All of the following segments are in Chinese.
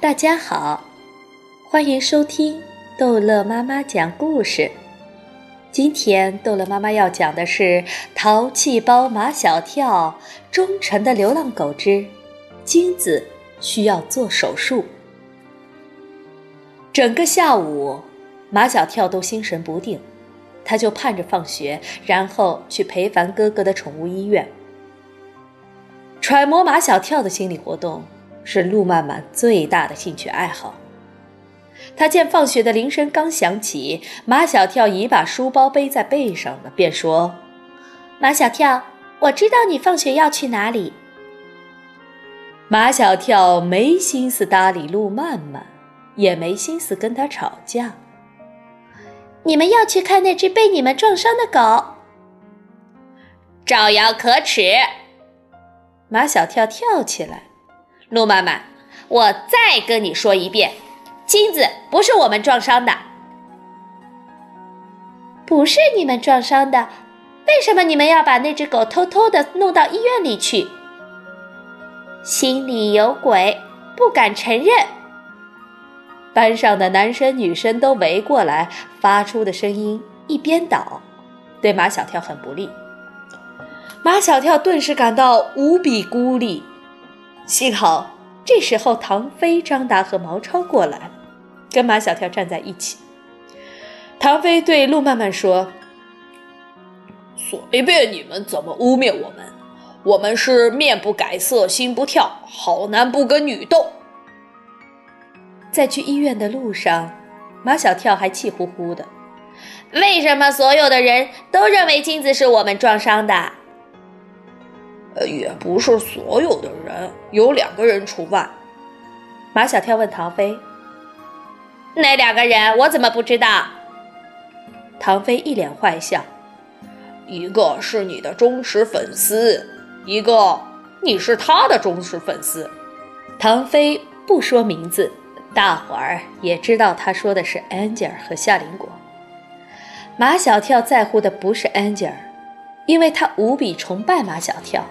大家好，欢迎收听逗乐妈妈讲故事。今天逗乐妈妈要讲的是《淘气包马小跳》忠诚的流浪狗之金子需要做手术。整个下午，马小跳都心神不定，他就盼着放学，然后去裴凡哥哥的宠物医院。揣摩马小跳的心理活动。是路曼曼最大的兴趣爱好。他见放学的铃声刚响起，马小跳已把书包背在背上了，便说：“马小跳，我知道你放学要去哪里。”马小跳没心思搭理路曼曼，也没心思跟他吵架。你们要去看那只被你们撞伤的狗，招摇可耻！马小跳跳起来。陆曼曼，我再跟你说一遍，金子不是我们撞伤的，不是你们撞伤的，为什么你们要把那只狗偷偷的弄到医院里去？心里有鬼，不敢承认。班上的男生女生都围过来，发出的声音一边倒，对马小跳很不利。马小跳顿时感到无比孤立。幸好这时候，唐飞、张达和毛超过来，跟马小跳站在一起。唐飞对陆曼曼说：“随便你们怎么污蔑我们，我们是面不改色心不跳，好男不跟女斗。”在去医院的路上，马小跳还气呼呼的：“为什么所有的人都认为金子是我们撞伤的？”也不是所有的人，有两个人除外。马小跳问唐飞：“那两个人我怎么不知道？”唐飞一脸坏笑：“一个是你的忠实粉丝，一个你是他的忠实粉丝。”唐飞不说名字，大伙儿也知道他说的是安吉尔和夏林果。马小跳在乎的不是安吉尔，因为他无比崇拜马小跳。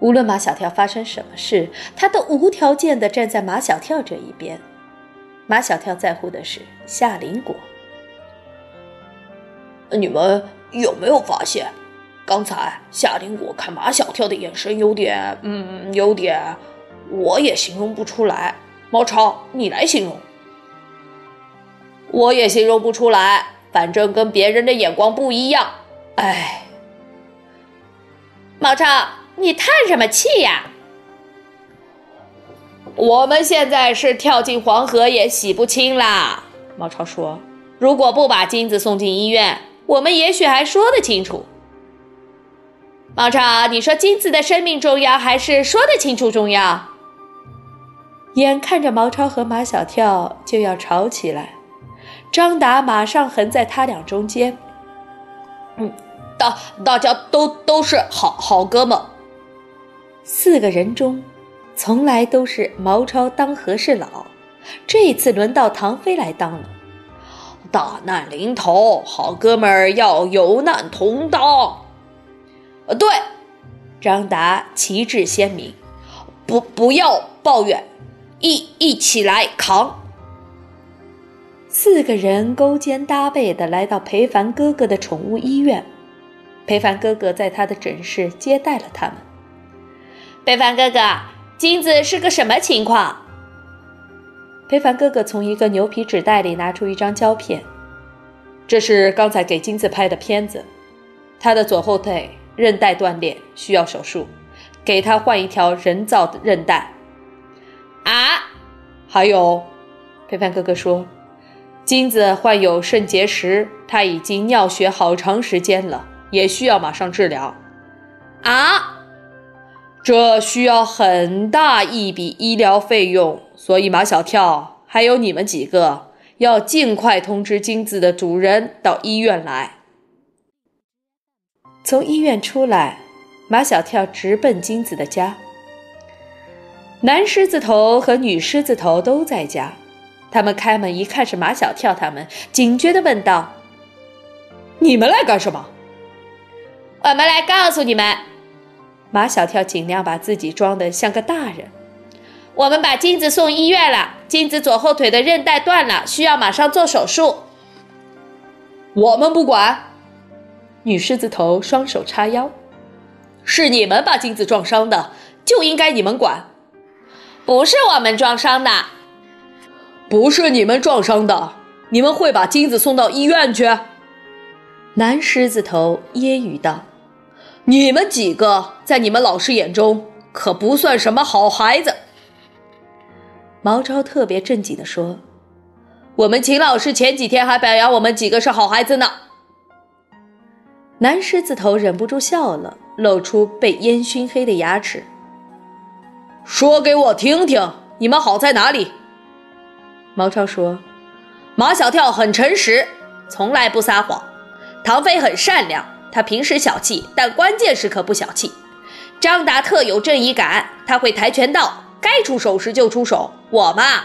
无论马小跳发生什么事，他都无条件地站在马小跳这一边。马小跳在乎的是夏林果。你们有没有发现，刚才夏林果看马小跳的眼神有点……嗯，有点……我也形容不出来。毛超，你来形容。我也形容不出来，反正跟别人的眼光不一样。哎，毛超。你叹什么气呀？我们现在是跳进黄河也洗不清啦。毛超说：“如果不把金子送进医院，我们也许还说得清楚。”毛超，你说金子的生命重要，还是说得清楚重要？眼看着毛超和马小跳就要吵起来，张达马上横在他俩中间。嗯，大大家都都是好好哥们。四个人中，从来都是毛超当和事佬，这次轮到唐飞来当了。大难临头，好哥们儿要有难同当。呃，对，张达旗帜鲜明，不不要抱怨，一一起来扛。四个人勾肩搭背的来到裴凡哥哥的宠物医院，裴凡哥哥在他的诊室接待了他们。裴凡哥哥，金子是个什么情况？裴凡哥哥从一个牛皮纸袋里拿出一张胶片，这是刚才给金子拍的片子。他的左后腿韧带断裂，需要手术，给他换一条人造的韧带。啊，还有，裴凡哥哥说，金子患有肾结石，他已经尿血好长时间了，也需要马上治疗。啊。这需要很大一笔医疗费用，所以马小跳还有你们几个要尽快通知金子的主人到医院来。从医院出来，马小跳直奔金子的家。男狮子头和女狮子头都在家，他们开门一看是马小跳，他们警觉地问道：“你们来干什么？”“我们来告诉你们。”马小跳尽量把自己装得像个大人。我们把金子送医院了，金子左后腿的韧带断了，需要马上做手术。我们不管。女狮子头双手叉腰，是你们把金子撞伤的，就应该你们管。不是我们撞伤的，不是你们撞伤的，你们会把金子送到医院去？男狮子头揶揄道：“你们几个在你们老师眼中可不算什么好孩子。”毛超特别正经地说：“我们秦老师前几天还表扬我们几个是好孩子呢。”男狮子头忍不住笑了，露出被烟熏黑的牙齿。说给我听听，你们好在哪里？毛超说：“马小跳很诚实，从来不撒谎；唐飞很善良，他平时小气，但关键时刻不小气；张达特有正义感，他会跆拳道。”该出手时就出手，我嘛，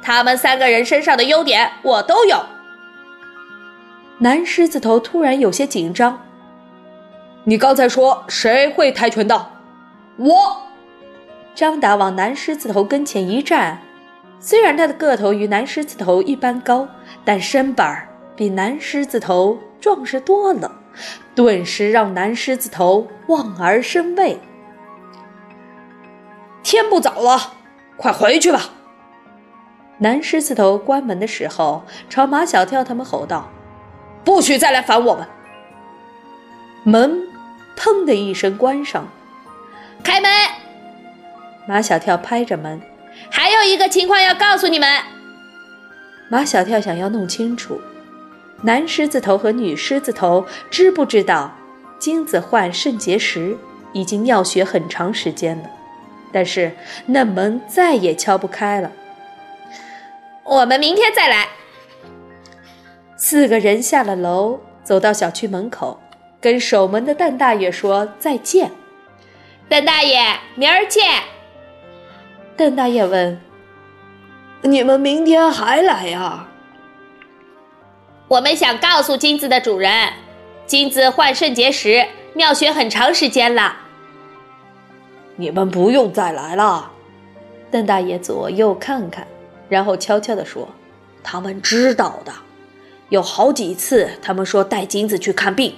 他们三个人身上的优点我都有。男狮子头突然有些紧张。你刚才说谁会跆拳道？我。张达往男狮子头跟前一站，虽然他的个头与男狮子头一般高，但身板比男狮子头壮实多了，顿时让男狮子头望而生畏。天不早了，快回去吧。男狮子头关门的时候，朝马小跳他们吼道：“不许再来烦我们！”门砰的一声关上，开门。马小跳拍着门：“还有一个情况要告诉你们。”马小跳想要弄清楚，男狮子头和女狮子头知不知道金子患肾结石，已经尿血很长时间了。但是那门再也敲不开了。我们明天再来。四个人下了楼，走到小区门口，跟守门的邓大爷说再见。邓大爷，明儿见。邓大爷问：“你们明天还来呀？”我们想告诉金子的主人，金子患肾结石，尿血很长时间了。你们不用再来了。邓大爷左右看看，然后悄悄地说：“他们知道的。有好几次，他们说带金子去看病，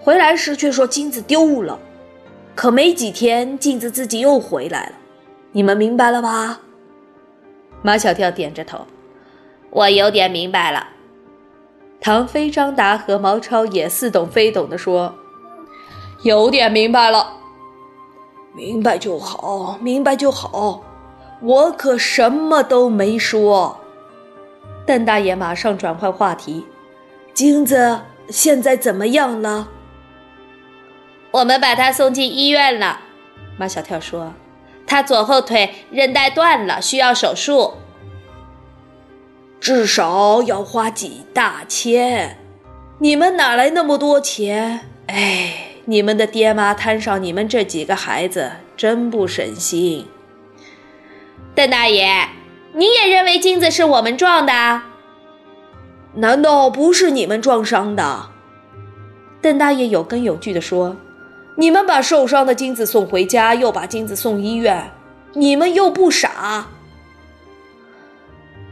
回来时却说金子丢了。可没几天，金子自己又回来了。你们明白了吧？”马小跳点着头：“我有点明白了。”唐飞、张达和毛超也似懂非懂地说：“有点明白了。”明白就好，明白就好，我可什么都没说。邓大爷马上转换话题：“金子现在怎么样了？”我们把他送进医院了。马小跳说：“他左后腿韧带断了，需要手术，至少要花几大千。你们哪来那么多钱？哎。”你们的爹妈摊上你们这几个孩子，真不省心。邓大爷，你也认为金子是我们撞的？难道不是你们撞伤的？邓大爷有根有据地说：“你们把受伤的金子送回家，又把金子送医院，你们又不傻。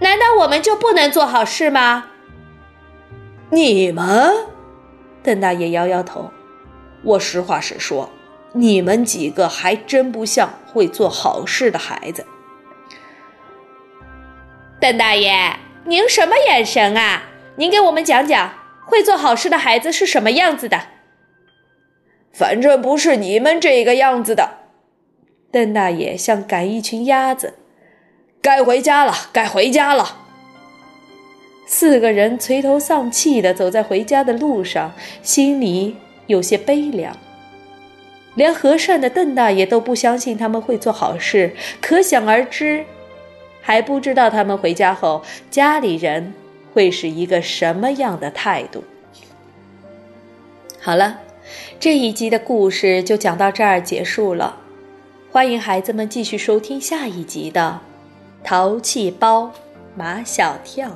难道我们就不能做好事吗？”你们，邓大爷摇摇头。我实话实说，你们几个还真不像会做好事的孩子。邓大爷，您什么眼神啊？您给我们讲讲，会做好事的孩子是什么样子的？反正不是你们这个样子的。邓大爷像赶一群鸭子，该回家了，该回家了。四个人垂头丧气的走在回家的路上，心里。有些悲凉，连和善的邓大爷都不相信他们会做好事，可想而知，还不知道他们回家后家里人会是一个什么样的态度。好了，这一集的故事就讲到这儿结束了，欢迎孩子们继续收听下一集的《淘气包马小跳》。